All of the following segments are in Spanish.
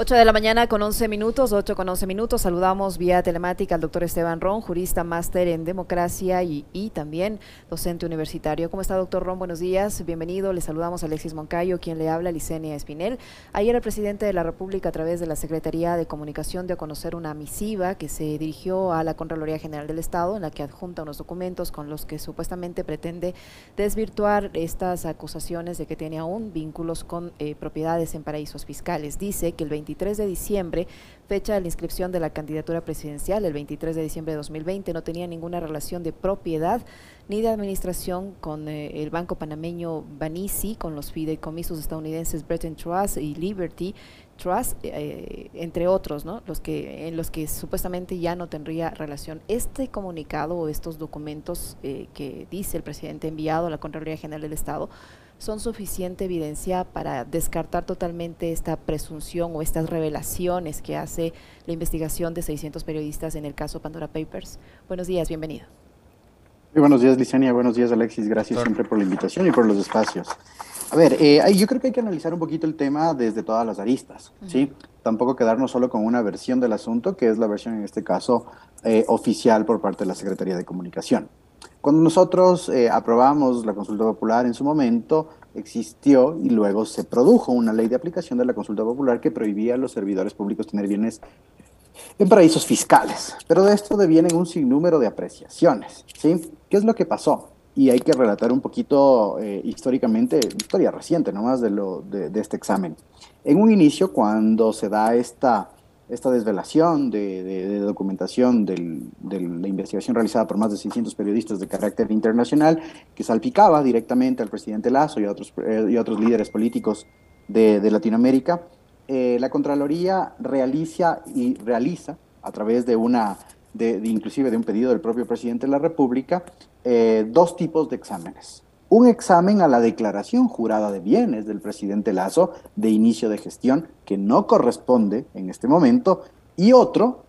8 de la mañana con 11 minutos, 8 con 11 minutos. Saludamos vía telemática al doctor Esteban Ron, jurista máster en democracia y, y, también docente universitario. ¿Cómo está, doctor Ron? Buenos días, bienvenido. Le saludamos a Alexis Moncayo, quien le habla, Licenia Espinel. Ayer el presidente de la República, a través de la Secretaría de Comunicación, dio a conocer una misiva que se dirigió a la Contraloría General del Estado, en la que adjunta unos documentos con los que supuestamente pretende desvirtuar estas acusaciones de que tiene aún vínculos con eh, propiedades en paraísos fiscales. Dice que el 20 23 de diciembre, fecha de la inscripción de la candidatura presidencial, el 23 de diciembre de 2020, no tenía ninguna relación de propiedad ni de administración con eh, el banco panameño Banisi, con los fideicomisos estadounidenses Bretton Trust y Liberty Trust, eh, entre otros, ¿no? los que, en los que supuestamente ya no tendría relación. Este comunicado o estos documentos eh, que dice el presidente enviado a la Contraloría General del Estado son suficiente evidencia para descartar totalmente esta presunción o estas revelaciones que hace la investigación de 600 periodistas en el caso Pandora Papers. Buenos días, bienvenido. Muy buenos días, Licenia. Buenos días, Alexis. Gracias siempre por la invitación y por los espacios. A ver, eh, yo creo que hay que analizar un poquito el tema desde todas las aristas, ¿sí? Tampoco quedarnos solo con una versión del asunto, que es la versión en este caso eh, oficial por parte de la Secretaría de Comunicación. Cuando nosotros eh, aprobamos la consulta popular en su momento, existió y luego se produjo una ley de aplicación de la consulta popular que prohibía a los servidores públicos tener bienes en paraísos fiscales. Pero de esto devienen un sinnúmero de apreciaciones. ¿sí? ¿Qué es lo que pasó? Y hay que relatar un poquito eh, históricamente, historia reciente nomás de, lo, de este examen. En un inicio, cuando se da esta esta desvelación de, documentación de la investigación realizada por más de 600 periodistas de carácter internacional que salpicaba directamente al presidente Lazo y a otros, eh, y otros líderes políticos de, Latinoamérica, eh, la Contraloría realiza y realiza a través de una, de, inclusive de un pedido del propio presidente de la República, eh, dos tipos de exámenes. Un examen a la declaración jurada de bienes del presidente Lazo de inicio de gestión, que no corresponde en este momento, y otro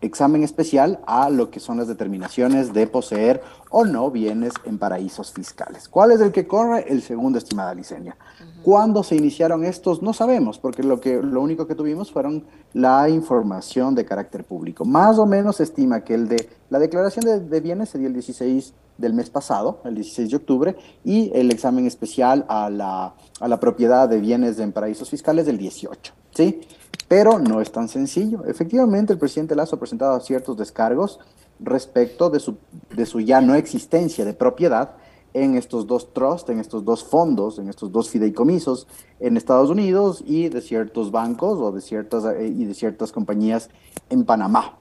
examen especial a lo que son las determinaciones de poseer o no bienes en paraísos fiscales. ¿Cuál es el que corre? El segundo, estimada Licenia. ¿Cuándo se iniciaron estos? No sabemos, porque lo, que, lo único que tuvimos fueron la información de carácter público. Más o menos se estima que el de la declaración de, de bienes sería el 16 del mes pasado, el 16 de octubre, y el examen especial a la, a la propiedad de bienes en paraísos fiscales del 18. ¿sí? Pero no es tan sencillo. Efectivamente, el presidente Lazo ha presentado ciertos descargos respecto de su, de su ya no existencia de propiedad en estos dos trusts, en estos dos fondos, en estos dos fideicomisos en Estados Unidos y de ciertos bancos o de ciertas, eh, y de ciertas compañías en Panamá.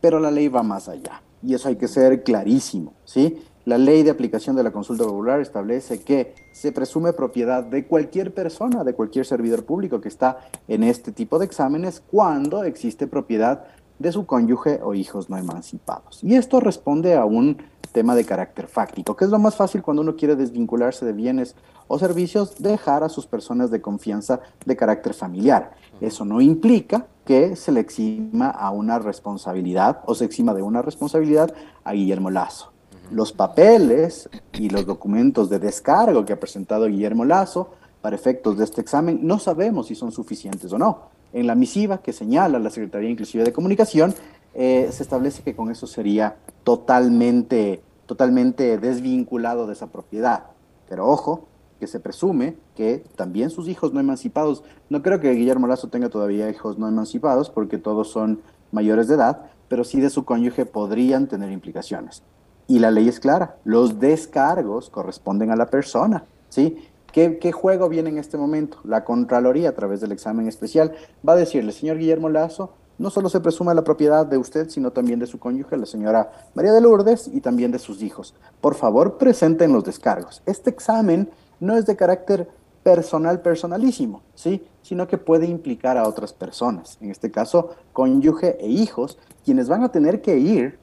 Pero la ley va más allá y eso hay que ser clarísimo, ¿sí? La ley de aplicación de la consulta popular establece que se presume propiedad de cualquier persona, de cualquier servidor público que está en este tipo de exámenes cuando existe propiedad de su cónyuge o hijos no emancipados. Y esto responde a un tema de carácter fáctico, que es lo más fácil cuando uno quiere desvincularse de bienes o servicios, dejar a sus personas de confianza de carácter familiar. Eso no implica que se le exima a una responsabilidad o se exima de una responsabilidad a Guillermo Lazo los papeles y los documentos de descargo que ha presentado Guillermo Lazo para efectos de este examen, no sabemos si son suficientes o no. En la misiva que señala la Secretaría Inclusiva de Comunicación, eh, se establece que con eso sería totalmente, totalmente desvinculado de esa propiedad. Pero ojo, que se presume que también sus hijos no emancipados, no creo que Guillermo Lazo tenga todavía hijos no emancipados porque todos son mayores de edad, pero sí de su cónyuge podrían tener implicaciones. Y la ley es clara, los descargos corresponden a la persona, ¿sí? ¿Qué, juego viene en este momento? La Contraloría, a través del examen especial, va a decirle, señor Guillermo Lazo, no solo se presume la propiedad de usted, sino también de su cónyuge, la señora María de Lourdes, y también de sus hijos. Por favor, presenten los descargos. Este examen no es de carácter personal, personalísimo, ¿sí? Sino que puede implicar a otras personas, en este caso, cónyuge e hijos, quienes van a tener que ir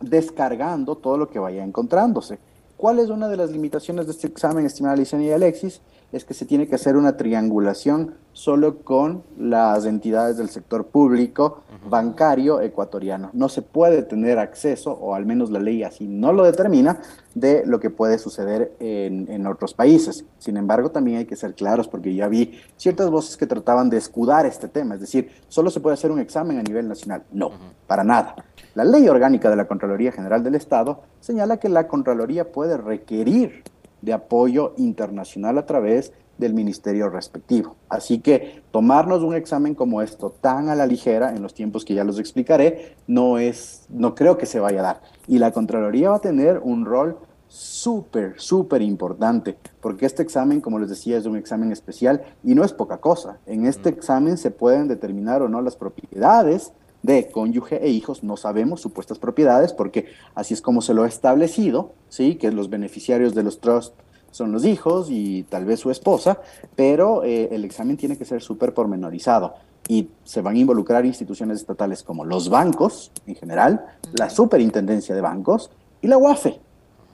descargando todo lo que vaya encontrándose. ¿Cuál es una de las limitaciones de este examen, estimada Licenia y Alexis? es que se tiene que hacer una triangulación solo con las entidades del sector público bancario ecuatoriano. No se puede tener acceso, o al menos la ley así no lo determina, de lo que puede suceder en, otros países. Sin embargo, también hay que ser claros porque ya vi ciertas voces que trataban de escudar este tema, es decir, solo se puede hacer un examen a nivel nacional. No, para nada. La ley orgánica de la Contraloría General del Estado señala que la Contraloría puede requerir de apoyo internacional a través del ministerio respectivo. Así que tomarnos un examen como esto tan a la ligera en los tiempos que ya los explicaré no es no creo que se vaya a dar y la Contraloría va a tener un rol súper, súper importante, porque este examen, como les decía, es un examen especial y no es poca cosa. En este examen se pueden determinar o no las propiedades de cónyuge e hijos, no sabemos supuestas propiedades, porque así es como se lo ha establecido, ¿sí? que los beneficiarios de los trusts son los hijos y tal vez su esposa, pero eh, el examen tiene que ser súper pormenorizado y se van a involucrar instituciones estatales como los bancos en general, la superintendencia de bancos y la UAFE,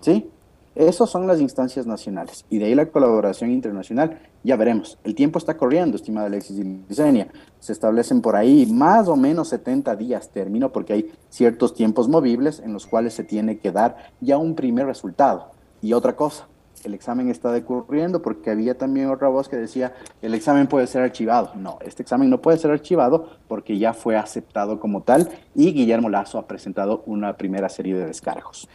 ¿sí? Esas son las instancias nacionales y de ahí la colaboración internacional. Ya veremos. El tiempo está corriendo, estimada Alexis y Licenia. Se establecen por ahí más o menos 70 días término porque hay ciertos tiempos movibles en los cuales se tiene que dar ya un primer resultado. Y otra cosa, el examen está decurriendo porque había también otra voz que decía el examen puede ser archivado. No, este examen no puede ser archivado porque ya fue aceptado como tal y Guillermo Lazo ha presentado una primera serie de descargos.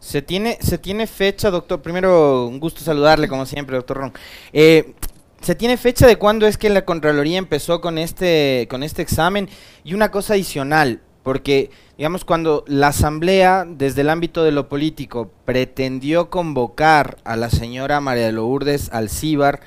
Se tiene, se tiene fecha, doctor. Primero, un gusto saludarle, como siempre, doctor Ron. Eh, ¿Se tiene fecha de cuándo es que la Contraloría empezó con este, con este examen? Y una cosa adicional, porque, digamos, cuando la Asamblea, desde el ámbito de lo político, pretendió convocar a la señora María Lourdes Alcíbar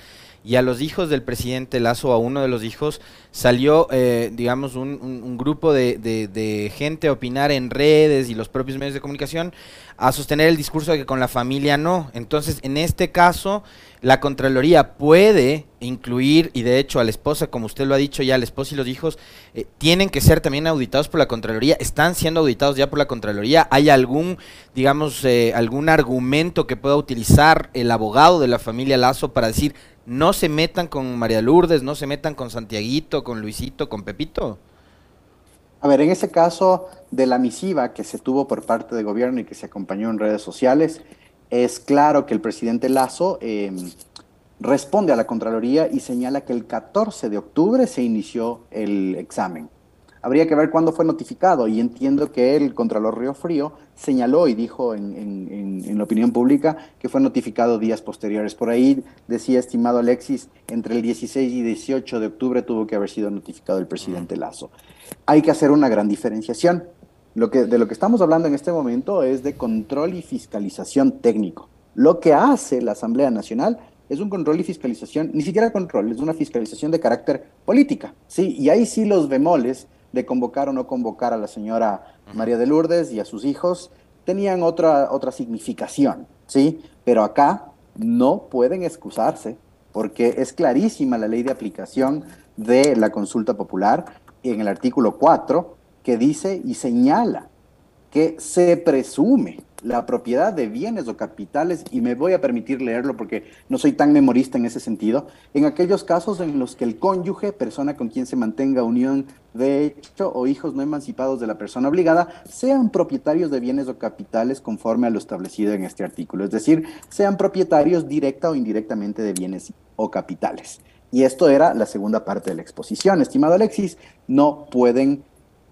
y a los hijos del presidente Lazo, a uno de los hijos, salió, eh, digamos, un, grupo de, gente a opinar en redes y los propios medios de comunicación a sostener el discurso de que con la familia no. Entonces, en este caso, la Contraloría puede incluir, y de hecho a la esposa, como usted lo ha dicho ya, la esposa y los hijos, eh, tienen que ser también auditados por la Contraloría, están siendo auditados ya por la Contraloría. ¿Hay algún, digamos, eh, algún argumento que pueda utilizar el abogado de la familia Lazo para decir, no se metan con María Lourdes, no se metan con Santiaguito, con Luisito, con Pepito? A ver, en ese caso de la misiva que se tuvo por parte del gobierno y que se acompañó en redes sociales, es claro que el presidente Lazo em, responde a la Contraloría y señala que el 14 de octubre se inició el examen. Habría que ver cuándo fue notificado y entiendo que el Contralor Río Frío señaló y dijo en, la opinión pública que fue notificado días posteriores. Por ahí decía, estimado Alexis, entre el 16 y 18 de octubre tuvo que haber sido notificado el presidente Lazo. Hay que hacer una gran diferenciación. Lo que, de lo que estamos hablando en este momento es de control y fiscalización técnico. Lo que hace la Asamblea Nacional es un control y fiscalización, ni siquiera control, es una fiscalización de carácter política. ¿sí? Y ahí sí los bemoles de convocar o no convocar a la señora María de Lourdes y a sus hijos tenían otra, otra significación, ¿sí? Pero acá no pueden excusarse porque es clarísima la ley de aplicación de la consulta popular en el artículo 4 que dice y señala que se presume la propiedad de bienes o capitales, y me voy a permitir leerlo porque no soy tan memorista en ese sentido, en aquellos casos en los que el cónyuge, persona con quien se mantenga unión de hecho o hijos no emancipados de la persona obligada, sean propietarios de bienes o capitales conforme a lo establecido en este artículo, es decir, sean propietarios directa o indirectamente de bienes o capitales. Y esto era la segunda parte de la exposición. Estimado Alexis, no pueden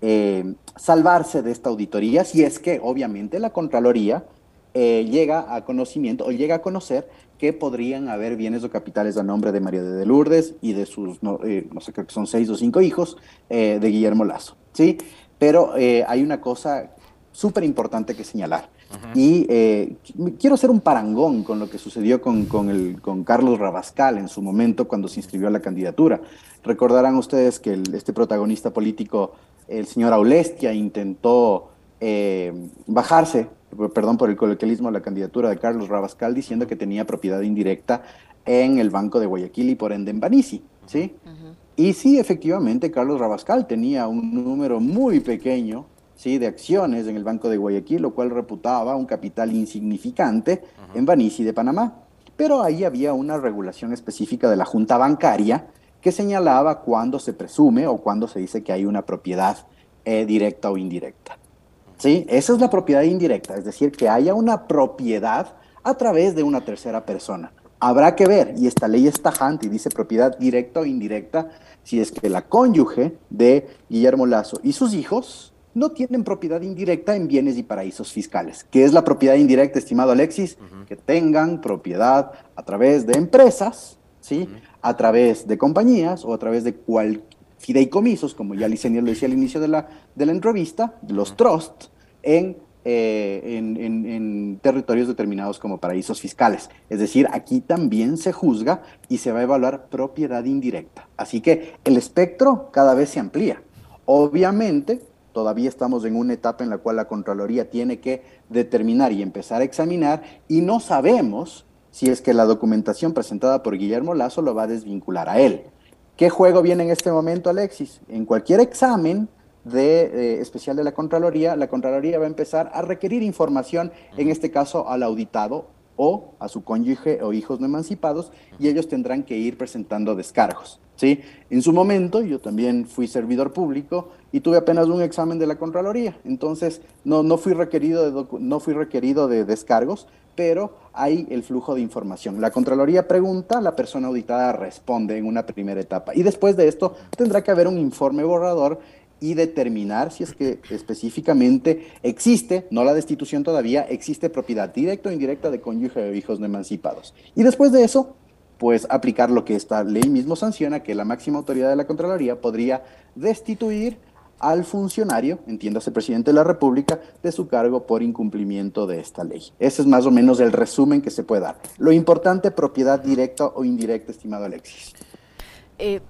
eh, salvarse de esta auditoría si es que obviamente la Contraloría eh, llega a conocimiento o llega a conocer que podrían haber bienes o capitales a nombre de María de Lourdes y de sus, no, eh, sé, creo que son seis o cinco hijos de Guillermo Lazo, ¿sí? Pero hay una cosa súper importante que señalar. Y quiero hacer un parangón con lo que sucedió con, con, el, con Carlos Rabascal en su momento cuando se inscribió a la candidatura. Recordarán ustedes que este protagonista político el señor Aulestia intentó eh, bajarse, perdón por el coloquialismo, la candidatura de Carlos Rabascal diciendo que tenía propiedad indirecta en el Banco de Guayaquil y por ende en Banisi, ¿sí? Y sí, efectivamente, Carlos Rabascal tenía un número muy pequeño ¿sí? de acciones en el Banco de Guayaquil, lo cual reputaba un capital insignificante en Banisi de Panamá. pero ahí había una regulación específica de la Junta Bancaria que señalaba cuándo se presume o cuándo se dice que hay una propiedad eh, directa o indirecta. ¿Sí? Esa es la propiedad indirecta, es decir, que haya una propiedad a través de una tercera persona. Habrá que ver, y esta ley es tajante y dice propiedad directa o indirecta, si es que la cónyuge de Guillermo Lazo y sus hijos no tienen propiedad indirecta en bienes y paraísos fiscales. ¿Qué es la propiedad indirecta, estimado Alexis? Que tengan propiedad a través de empresas, ¿sí? A través de compañías o a través de cual fideicomisos, como ya Licenia lo decía al inicio de la, de la entrevista, los trusts, en eh, en, territorios determinados como paraísos fiscales. Es decir, aquí también se juzga y se va a evaluar propiedad indirecta. Así que el espectro cada vez se amplía. Obviamente, todavía estamos en una etapa en la cual la Contraloría tiene que determinar y empezar a examinar y no sabemos si es que la documentación presentada por Guillermo Lazo lo va a desvincular a él. ¿Qué juego viene en este momento, Alexis? En cualquier examen de, eh, especial de la Contraloría, la Contraloría va a empezar a requerir información, en este caso al auditado o a su cónyuge o hijos no emancipados, y ellos tendrán que ir presentando descargos. ¿sí? En su momento, yo también fui servidor público y tuve apenas un examen de la Contraloría, entonces no, no, fui, requerido de no fui requerido de descargos, pero hay el flujo de información. La Contraloría pregunta, la persona auditada responde en una primera etapa, y después de esto tendrá que haber un informe borrador y determinar si es que específicamente existe, no la destitución todavía, existe propiedad directa o indirecta de cónyuge o hijos no emancipados. Y después de eso, pues aplicar lo que esta ley mismo sanciona, que la máxima autoridad de la Contraloría podría destituir al funcionario, entiéndase presidente de la República, de su cargo por incumplimiento de esta ley. Ese es más o menos el resumen que se puede dar. Lo importante, propiedad directa o indirecta, estimado Alexis. Eh,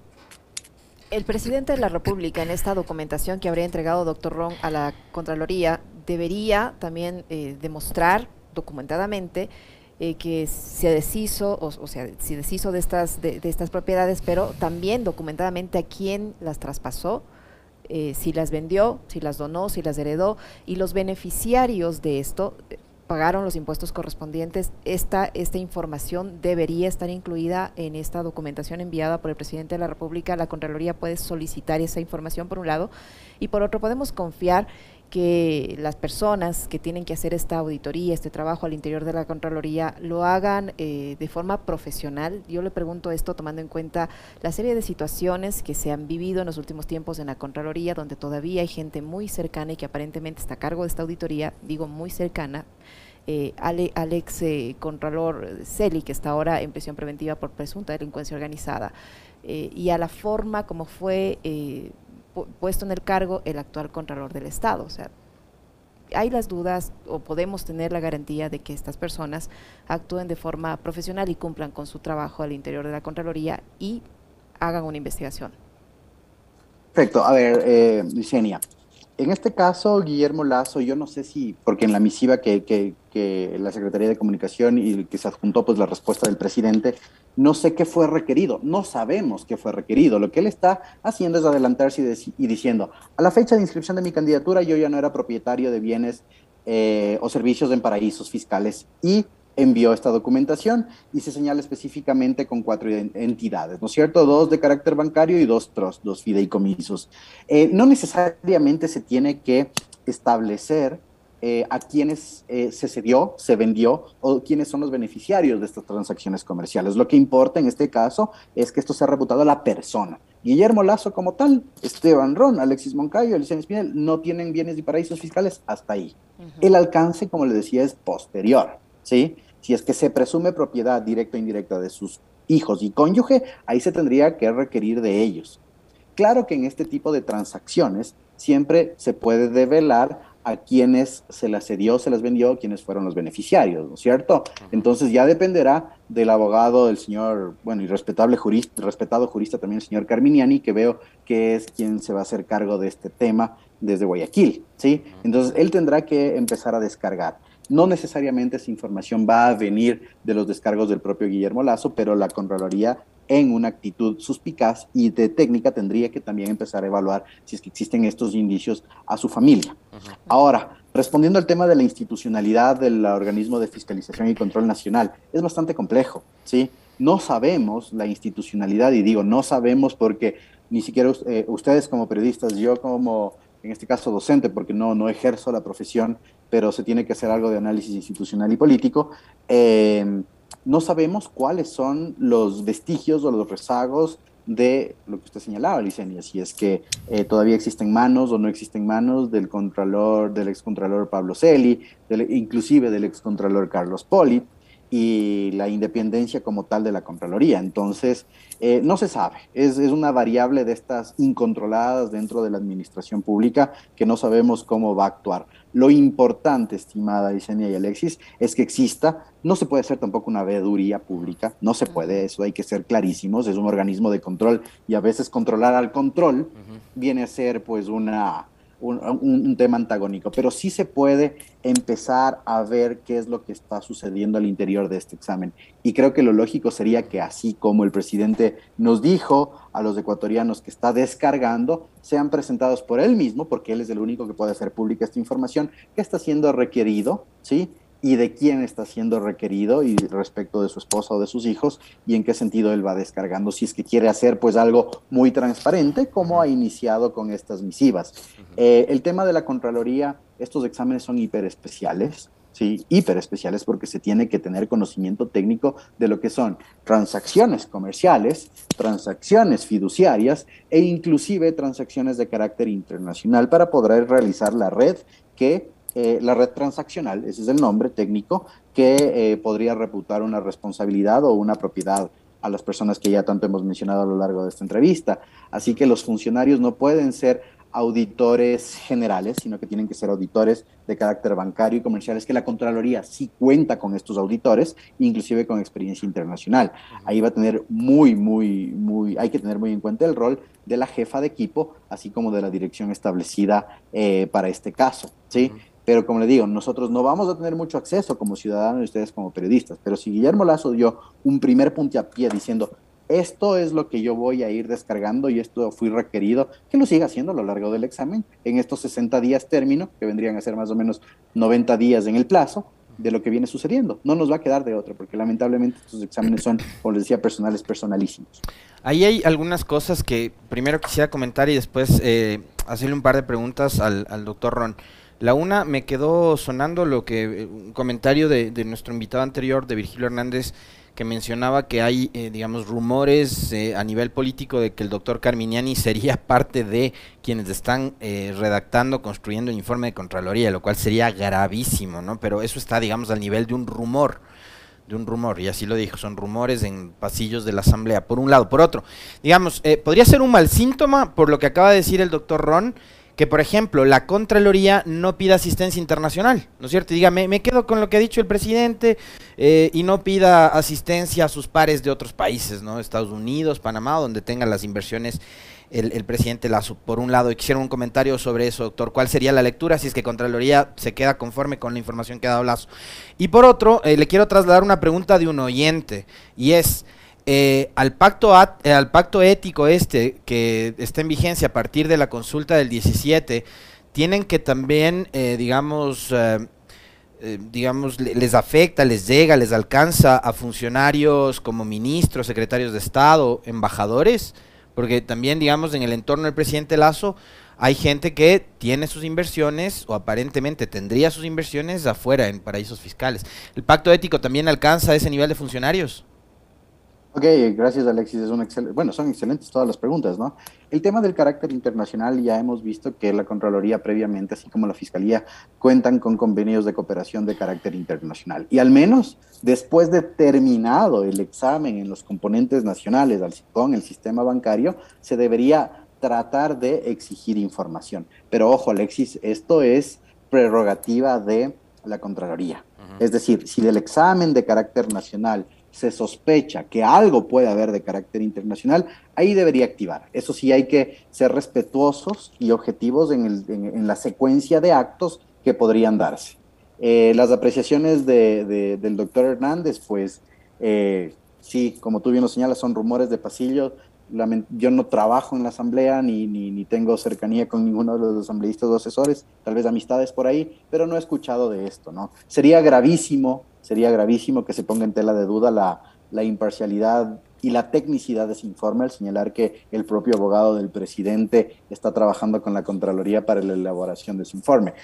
el presidente de la República, en esta documentación que habría entregado doctor Ron a la Contraloría, debería también eh, demostrar documentadamente eh, que se deshizo, o, sea, se deshizo de estas, de, estas propiedades, pero también documentadamente a quién las traspasó, eh, si las vendió, si las donó, si las heredó, y los beneficiarios de esto pagaron los impuestos correspondientes, esta, esta información debería estar incluida en esta documentación enviada por el presidente de la República. La Contraloría puede solicitar esa información por un lado y por otro podemos confiar que las personas que tienen que hacer esta auditoría, este trabajo al interior de la Contraloría, lo hagan eh, de forma profesional. Yo le pregunto esto tomando en cuenta la serie de situaciones que se han vivido en los últimos tiempos en la Contraloría, donde todavía hay gente muy cercana y que aparentemente está a cargo de esta auditoría, digo muy cercana, eh, Alex eh, Contralor Celi, que está ahora en prisión preventiva por presunta delincuencia organizada, eh, y a la forma como fue eh, puesto en el cargo el actual Contralor del Estado. O sea, hay las dudas o podemos tener la garantía de que estas personas actúen de forma profesional y cumplan con su trabajo al interior de la Contraloría y hagan una investigación. Perfecto. A ver, eh, en este caso, Guillermo Lazo, yo no sé si, porque en la misiva que, que, que, la Secretaría de Comunicación y que se adjuntó pues la respuesta del presidente, no sé qué fue requerido, no sabemos qué fue requerido. Lo que él está haciendo es adelantarse y, diciendo, a la fecha de inscripción de mi candidatura yo ya no era propietario de bienes eh, o servicios en paraísos fiscales y envió esta documentación y se señala específicamente con cuatro entidades, ¿no es cierto? Dos de carácter bancario y dos trusts, dos fideicomisos. Eh, no necesariamente se tiene que establecer eh, a quienes eh, se cedió, se vendió o quiénes son los beneficiarios de estas transacciones comerciales. Lo que importa en este caso es que esto sea reputado a la persona. Guillermo Lazo como tal, Esteban Ron, Alexis Moncayo, Alicia Espinel no tienen bienes y paraísos fiscales hasta ahí. El alcance, como le decía, es posterior, ¿sí? Si es que se presume propiedad directa o indirecta de sus hijos y cónyuge, ahí se tendría que requerir de ellos. Claro que en este tipo de transacciones siempre se puede develar a quienes se las cedió, se las vendió, quienes fueron los beneficiarios, ¿no es cierto? Entonces ya dependerá del abogado, del señor, bueno, y respetable jurista, respetado jurista también, el señor Carminiani, que veo que es quien se va a hacer cargo de este tema desde Guayaquil, ¿sí? Entonces él tendrá que empezar a descargar. No necesariamente esa información va a venir de los descargos del propio Guillermo Lazo, pero la Contraloría en una actitud suspicaz y de técnica tendría que también empezar a evaluar si es que existen estos indicios a su familia. Ahora, respondiendo al tema de la institucionalidad del organismo de fiscalización y control nacional, es bastante complejo, ¿sí? No sabemos la institucionalidad, y digo, no sabemos porque ni siquiera eh, ustedes como periodistas, yo como, en este caso, docente, porque no, no ejerzo la profesión, pero se tiene que hacer algo de análisis institucional y político, eh, no sabemos cuáles son los vestigios o los rezagos de lo que usted señalaba, Licenia, si es que eh, todavía existen manos o no existen manos del contralor, del excontralor Pablo Celi, inclusive del excontralor Carlos Poli, y la independencia como tal de la Contraloría. Entonces, eh, no se sabe, es, es, una variable de estas incontroladas dentro de la administración pública que no sabemos cómo va a actuar. Lo importante, estimada Isenia y Alexis, es que exista, no se puede hacer tampoco una veeduría pública, no se puede, eso hay que ser clarísimos, es un organismo de control y a veces controlar al control viene a ser pues una un, tema antagónico, pero sí se puede empezar a ver qué es lo que está sucediendo al interior de este examen. Y creo que lo lógico sería que así como el presidente nos dijo a los ecuatorianos que está descargando, sean presentados por él mismo, porque él es el único que puede hacer pública esta información, que está siendo requerido, ¿sí? y de quién está siendo requerido y respecto de su esposa o de sus hijos y en qué sentido él va descargando si es que quiere hacer pues algo muy transparente como ha iniciado con estas misivas. Eh, el tema de la Contraloría, estos exámenes son hiperespeciales, ¿sí? hiperespeciales porque se tiene que tener conocimiento técnico de lo que son transacciones comerciales, transacciones fiduciarias e inclusive transacciones de carácter internacional para poder realizar la red que eh, la red transaccional, ese es el nombre técnico, que eh, podría reputar una responsabilidad o una propiedad a las personas que ya tanto hemos mencionado a lo largo de esta entrevista. Así que los funcionarios no pueden ser auditores generales, sino que tienen que ser auditores de carácter bancario y comercial. Es que la Contraloría sí cuenta con estos auditores, inclusive con experiencia internacional. Ahí va a tener muy, muy, muy, hay que tener muy en cuenta el rol de la jefa de equipo, así como de la dirección establecida eh, para este caso. ¿sí? Pero como le digo, nosotros no vamos a tener mucho acceso como ciudadanos y ustedes como periodistas. Pero si Guillermo Lazo dio un primer puntapié diciendo, esto es lo que yo voy a ir descargando y esto fui requerido, que lo siga haciendo a lo largo del examen, en estos 60 días término, que vendrían a ser más o menos 90 días en el plazo, de lo que viene sucediendo. No nos va a quedar de otro, porque lamentablemente estos exámenes son, como les decía, personales, personalísimos. Ahí hay algunas cosas que primero quisiera comentar y después eh, hacerle un par de preguntas al, al doctor Ron. La una me quedó sonando lo que eh, un comentario de, nuestro invitado anterior, de Virgilio Hernández, que mencionaba que hay, eh, digamos, rumores eh, a nivel político de que el doctor Carminiani sería parte de quienes están redactando, construyendo el informe de Contraloría, lo cual sería gravísimo, ¿no? Pero eso está, digamos, al nivel de un rumor de un rumor, y así lo dijo, son rumores en pasillos de la Asamblea, por un lado. Por otro, digamos, podría ser un mal síntoma por lo que acaba de decir el doctor Ron, que, por ejemplo, la Contraloría no pida asistencia internacional, ¿no es cierto? Y diga, me, quedo con lo que ha dicho el presidente eh, y no pida asistencia a sus pares de otros países, ¿no? Estados Unidos, Panamá, donde tengan las inversiones el, presidente Lazo. Por un lado, quisiera un comentario sobre eso, doctor. ¿Cuál sería la lectura si es que Contraloría se queda conforme con la información que ha dado Lazo? Y por otro, eh, le quiero trasladar una pregunta de un oyente, y es... Eh, al, pacto eh, al pacto ético este que está en vigencia a partir de la consulta del 17, tienen que también, eh, digamos, digamos, les afecta, les llega, les alcanza a funcionarios como ministros, secretarios de Estado, embajadores, porque también, digamos, en el entorno del presidente Lazo hay gente que tiene sus inversiones o aparentemente tendría sus inversiones afuera en paraísos fiscales. ¿El pacto ético también alcanza ese nivel de funcionarios? Ok, gracias Alexis. Es un excelente, bueno, son excelentes todas las preguntas, ¿no? El tema del carácter internacional ya hemos visto que la Contraloría previamente, así como la Fiscalía, cuentan con convenios de cooperación de carácter internacional. Y al menos después de terminado el examen en los componentes nacionales con el sistema bancario, se debería tratar de exigir información. Pero ojo, Alexis, esto es prerrogativa de la Contraloría. Es decir, si del examen de carácter nacional se sospecha que algo puede haber de carácter internacional, ahí debería activar. Eso sí, hay que ser respetuosos y objetivos en, la secuencia de actos que podrían darse. Eh, las apreciaciones del doctor Hernández, pues eh, sí, como tú bien lo señalas, son rumores de pasillo, yo no trabajo en la asamblea ni, ni, ni, tengo cercanía con ninguno de los asambleístas o asesores, tal vez amistades por ahí, pero no he escuchado de esto, ¿no? Sería gravísimo, sería gravísimo que se ponga en tela de duda la, la imparcialidad y la tecnicidad de ese informe al señalar que el propio abogado del presidente está trabajando con la Contraloría para la elaboración de ese informe.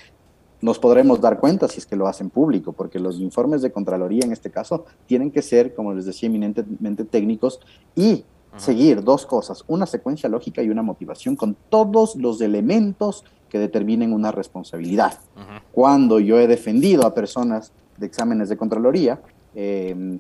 Nos podremos dar cuenta si es que lo hacen público, porque los informes de Contraloría en este caso tienen que ser, como les decía, eminentemente técnicos y seguir dos cosas, una secuencia lógica y una motivación con todos los elementos que determinen una responsabilidad. Cuando yo he defendido a personas de exámenes de Contraloría, eh,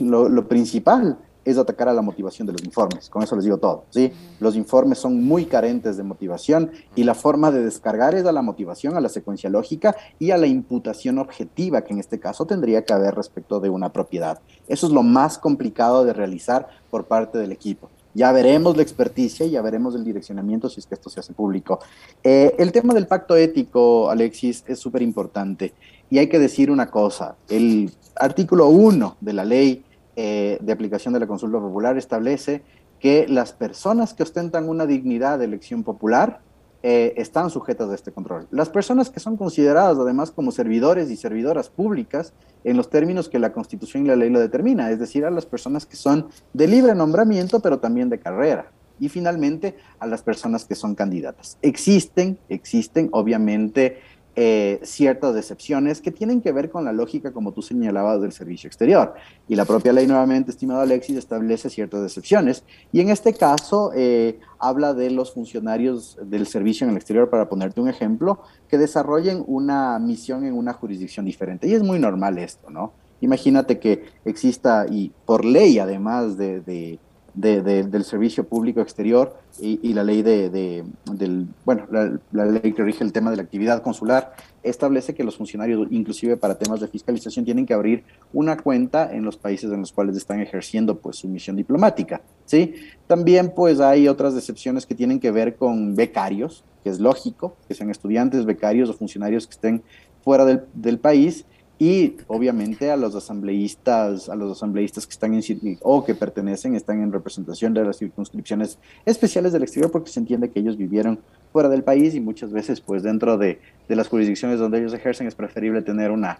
lo, principal es atacar a la motivación de los informes. Con eso les digo todo. ¿sí? Los informes son muy carentes de motivación y la forma de descargar es a la motivación, a la secuencia lógica y a la imputación objetiva que en este caso tendría que haber respecto de una propiedad. Eso es lo más complicado de realizar por parte del equipo. Ya veremos la experticia, ya veremos el direccionamiento si es que esto se hace público. Eh, el tema del pacto ético, Alexis, es súper importante. Y hay que decir una cosa, el artículo 1 de la ley eh, de aplicación de la consulta popular establece que las personas que ostentan una dignidad de elección popular eh, están sujetas a este control. Las personas que son consideradas además como servidores y servidoras públicas en los términos que la Constitución y la ley lo determina, es decir, a las personas que son de libre nombramiento, pero también de carrera. Y finalmente a las personas que son candidatas. Existen, existen obviamente eh, ciertas excepciones que tienen que ver con la lógica, como tú señalabas, del servicio exterior. Y la propia ley, nuevamente, estimado Alexis, establece ciertas excepciones. Y en este caso, eh, habla de los funcionarios del servicio en el exterior, para ponerte un ejemplo, que desarrollen una misión en una jurisdicción diferente. Y es muy normal esto, ¿no? Imagínate que exista, y por ley, además de del servicio público exterior y, la ley de, del, bueno, la, ley que rige el tema de la actividad consular establece que los funcionarios, inclusive para temas de fiscalización, tienen que abrir una cuenta en los países en los cuales están ejerciendo pues su misión diplomática, ¿sí? También pues hay otras excepciones que tienen que ver con becarios, que es lógico, que sean estudiantes, becarios o funcionarios que estén fuera del país y obviamente a los asambleístas, a los asambleístas que están en o que pertenecen, están en representación de las circunscripciones especiales del exterior porque se entiende que ellos vivieron fuera del país y muchas veces pues dentro de, de las jurisdicciones donde ellos ejercen es preferible tener una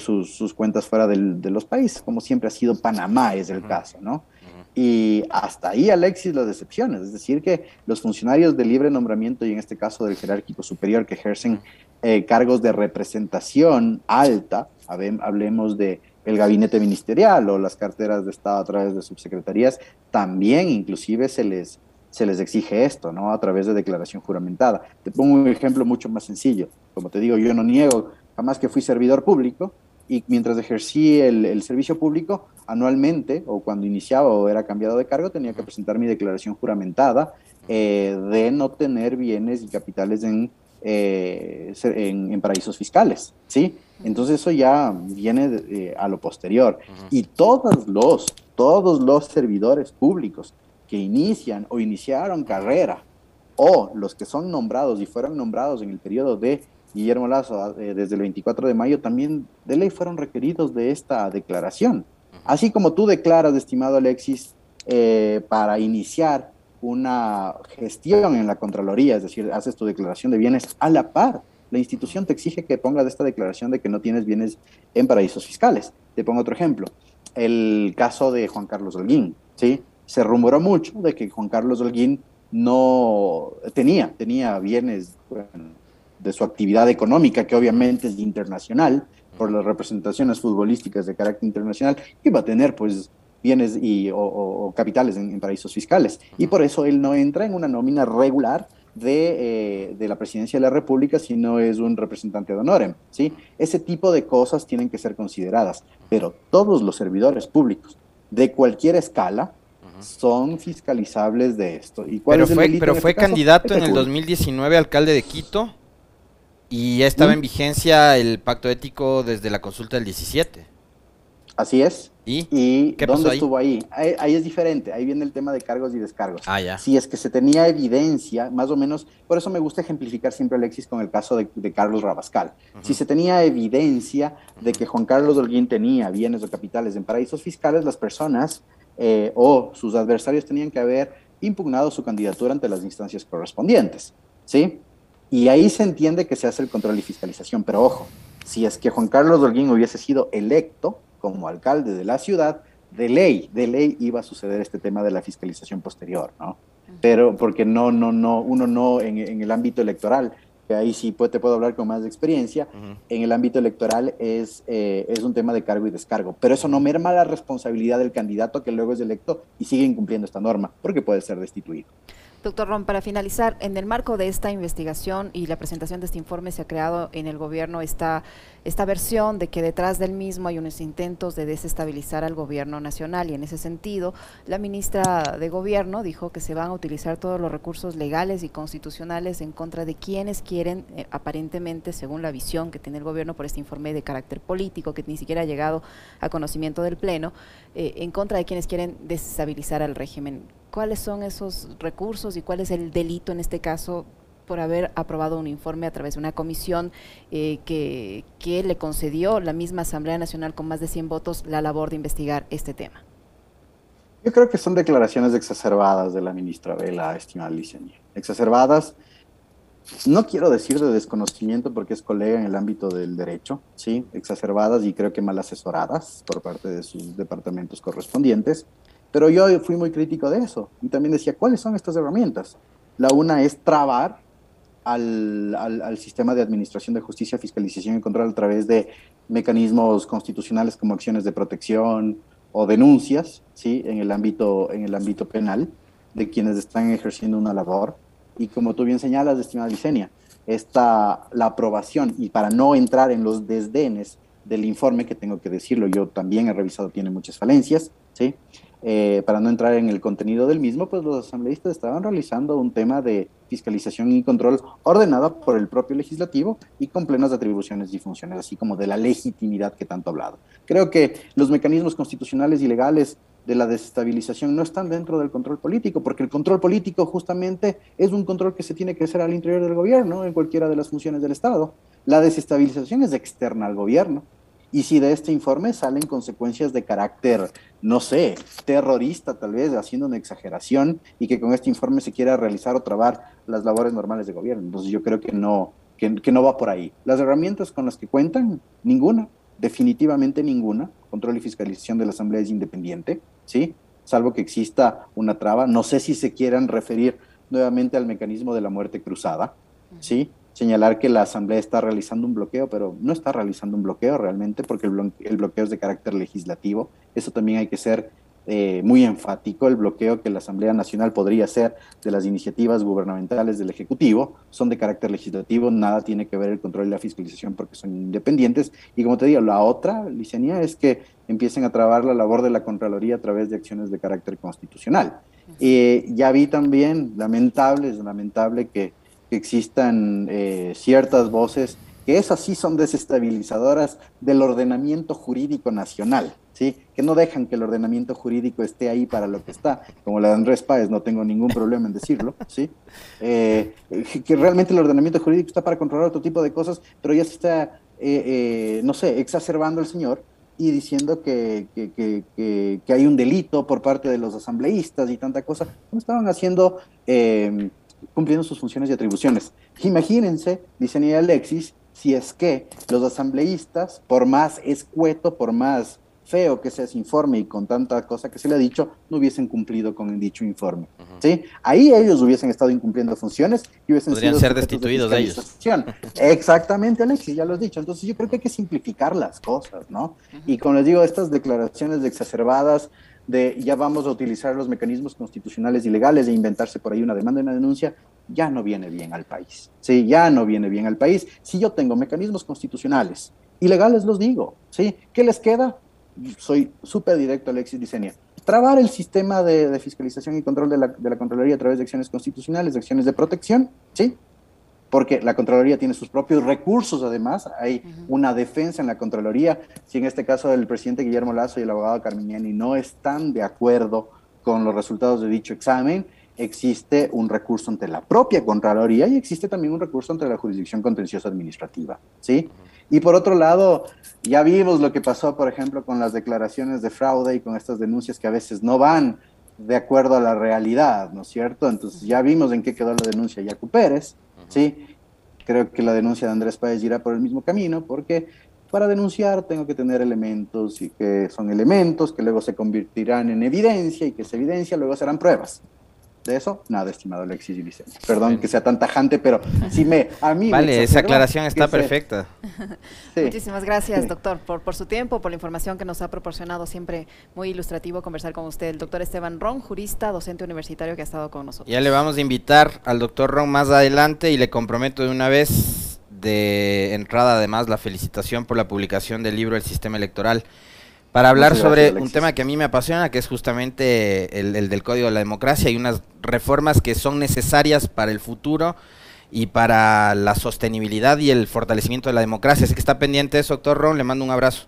sus, sus cuentas fuera del, de los países, como siempre ha sido Panamá es el caso, ¿no? Y hasta ahí, Alexis, las excepciones, es decir, que los funcionarios de libre nombramiento y en este caso del jerárquico superior que ejercen eh, cargos de representación alta, hablemos de el gabinete ministerial o las carteras de Estado a través de subsecretarías, también inclusive se les, se les exige esto, ¿no? A través de declaración juramentada. Te pongo un ejemplo mucho más sencillo. Como te digo, yo no niego jamás que fui servidor público y mientras ejercí el, el servicio público, anualmente o cuando iniciaba o era cambiado de cargo, tenía que presentar mi declaración juramentada eh, de no tener bienes y capitales en eh, en, paraísos fiscales, ¿sí? Entonces eso ya viene eh, a lo posterior. Y todos los, todos los servidores públicos que inician o iniciaron carrera, o los que son nombrados y fueron nombrados en el periodo de Guillermo Lazo eh, desde el 24 de mayo, también de ley fueron requeridos de esta declaración. Así como tú declaras, estimado Alexis, para iniciar una gestión en la Contraloría, es decir, haces tu declaración de bienes a la par. La institución te exige que pongas esta declaración de que no tienes bienes en paraísos fiscales. Te pongo otro ejemplo. El caso de Juan Carlos Holguín, ¿sí? Se rumoró mucho de que Juan Carlos Holguín no tenía, tenía bienes de su actividad económica, que obviamente es internacional, por las representaciones futbolísticas de carácter internacional, iba a tener pues bienes y, o, capitales en, paraísos fiscales. Y por eso él no entra en una nómina regular de, eh, de, la presidencia de la República, sino es un representante de honorem. ¿sí? Ese tipo de cosas tienen que ser consideradas, pero todos los servidores públicos de cualquier escala son fiscalizables de esto. ¿Y pero fue, pero fue este candidato en el 2019 alcalde de Quito y ya estaba en vigencia el pacto ético desde la consulta del 17. Así es. ¿Y, dónde estuvo ahí? ahí? es diferente, ahí viene el tema de cargos y descargos. Ah, ya. Si es que se tenía evidencia, más o menos, por eso me gusta ejemplificar siempre, Alexis, con el caso de, Carlos Rabascal. Si se tenía evidencia de que Juan Carlos Holguín tenía bienes o capitales en paraísos fiscales, las personas eh, o sus adversarios tenían que haber impugnado su candidatura ante las instancias correspondientes, ¿sí? Y ahí se entiende que se hace el control y fiscalización, pero ojo, si es que Juan Carlos Dolguín hubiese sido electo como alcalde de la ciudad, de ley, de ley iba a suceder este tema de la fiscalización posterior, ¿no? Pero porque no, no, no, uno no en, el ámbito electoral, que ahí sí te puedo hablar con más experiencia, en el ámbito electoral es, eh, es un tema de cargo y descargo, pero eso no merma la responsabilidad del candidato que luego es electo y sigue incumpliendo esta norma, porque puede ser destituido. Doctor Ron, para finalizar, en el marco de esta investigación y la presentación de este informe se ha creado en el gobierno esta, esta versión de que detrás del mismo hay unos intentos de desestabilizar al gobierno nacional. Y en ese sentido la ministra de gobierno dijo que se van a utilizar todos los recursos legales y constitucionales en contra de quienes quieren, eh, aparentemente, según la visión que tiene el gobierno por este informe de carácter político que ni siquiera ha llegado a conocimiento del Pleno, eh, en contra de quienes quieren desestabilizar al régimen cuáles son esos recursos y cuál es el delito en este caso por haber aprobado un informe a través de una comisión eh, que, que, le concedió la misma Asamblea Nacional con más de 100 votos la labor de investigar este tema. Yo creo que son declaraciones exacerbadas de la ministra Vela, estimada Licenia. Exacerbadas, no quiero decir de desconocimiento porque es colega en el ámbito del derecho, sí, exacerbadas y creo que mal asesoradas por parte de sus departamentos correspondientes. Pero yo fui muy crítico de eso y también decía, ¿cuáles son estas herramientas? La una es trabar al, al, sistema de administración de justicia, fiscalización y control a través de mecanismos constitucionales como acciones de protección o denuncias, ¿sí? En el ámbito, en el ámbito penal de quienes están ejerciendo una labor. Y como tú bien señalas, estimada Licenia, está la aprobación y para no entrar en los desdenes del informe, que tengo que decirlo, yo también he revisado, tiene muchas falencias, ¿sí? Eh, para no entrar en el contenido del mismo, pues los asambleístas estaban realizando un tema de fiscalización y control ordenado por el propio legislativo y con plenas atribuciones y funciones, así como de la legitimidad que tanto ha hablado. Creo que los mecanismos constitucionales y legales de la desestabilización no están dentro del control político, porque el control político justamente es un control que se tiene que hacer al interior del gobierno, en cualquiera de las funciones del Estado. La desestabilización es externa al gobierno y si de este informe salen consecuencias de carácter, no sé, terrorista tal vez, haciendo una exageración y que con este informe se quiera realizar o trabar las labores normales de gobierno. Entonces yo creo que no, que, no va por ahí. Las herramientas con las que cuentan, ninguna, definitivamente ninguna. Control y fiscalización de la Asamblea es independiente, ¿sí? Salvo que exista una traba. No sé si se quieran referir nuevamente al mecanismo de la muerte cruzada, ¿sí? Señalar que la Asamblea está realizando un bloqueo, pero no está realizando un bloqueo realmente porque el, bloqueo es de carácter legislativo. Eso también hay que ser eh, muy enfático. El bloqueo que la Asamblea Nacional podría hacer de las iniciativas gubernamentales del Ejecutivo son de carácter legislativo, nada tiene que ver el control y la fiscalización porque son independientes. Y como te digo, la otra, Licenia, es que empiecen a trabar la labor de la Contraloría a través de acciones de carácter constitucional. Eh, ya vi también, lamentable, es lamentable que que existan eh, ciertas voces que esas sí son desestabilizadoras del ordenamiento jurídico nacional, ¿sí? que no dejan que el ordenamiento jurídico esté ahí para lo que está, como la de Andrés Páez, no tengo ningún problema en decirlo, ¿sí? Eh, que realmente el ordenamiento jurídico está para controlar otro tipo de cosas, pero ya se está, eh, no sé, exacerbando el señor y diciendo que, hay un delito por parte de los asambleístas y tanta cosa, no estaban haciendo cumpliendo sus funciones y atribuciones. Imagínense, dice Alexis, si es que los asambleístas, por más escueto, por más feo que sea ese informe y con tanta cosa que se le ha dicho, no hubiesen cumplido con dicho informe. ¿sí? Ahí ellos hubiesen estado incumpliendo funciones y hubiesen Podrían ser destituidos de, ellos. Exactamente, Alexis, ya lo has dicho. Entonces yo creo que hay que simplificar las cosas, ¿no? Y como les digo, estas declaraciones de exacerbadas, de ya vamos a utilizar los mecanismos constitucionales y legales de inventarse por ahí una demanda y una denuncia, ya no viene bien al país. Sí, ya no viene bien al país. Si yo tengo mecanismos constitucionales y legales, los digo. ¿sí? ¿Qué les queda? Soy súper directo, Alexis Dicenia. Trabar el sistema de, fiscalización y control de la, de la Contraloría a través de acciones constitucionales, acciones de protección, ¿sí? Porque la Contraloría tiene sus propios recursos, además, hay una defensa en la Contraloría. Si en este caso el presidente Guillermo Lazo y el abogado Carminiani no están de acuerdo con los resultados de dicho examen, existe un recurso ante la propia Contraloría y existe también un recurso ante la jurisdicción contenciosa administrativa, ¿sí? Y por otro lado, ya vimos lo que pasó, por ejemplo, con las declaraciones de fraude y con estas denuncias que a veces no van de acuerdo a la realidad, ¿no es cierto? Entonces ya vimos en qué quedó la denuncia de Yacu Pérez, ¿sí? Creo que la denuncia de Andrés Páez irá por el mismo camino, porque para denunciar tengo que tener elementos y que son elementos que luego se convertirán en evidencia y que esa evidencia luego serán pruebas. De eso, nada, estimado Alexis y Vicente. Perdón que sea tan tajante, pero si me, a mí Vale, esa aclaración está perfecta. Muchísimas gracias, doctor, por, por su tiempo, por la información que nos ha proporcionado. Siempre muy ilustrativo conversar con usted. El doctor Esteban Ron, jurista, docente universitario que ha estado con nosotros. Ya le vamos a invitar al doctor Ron más adelante y le comprometo de una vez de entrada, además, la felicitación por la publicación del libro El Sistema Electoral para hablar sobre un tema que a mí me apasiona, que es justamente el, del Código de la Democracia y unas reformas que son necesarias para el futuro y para la sostenibilidad y el fortalecimiento de la democracia. Así que está pendiente eso, doctor Ron, le mando un abrazo.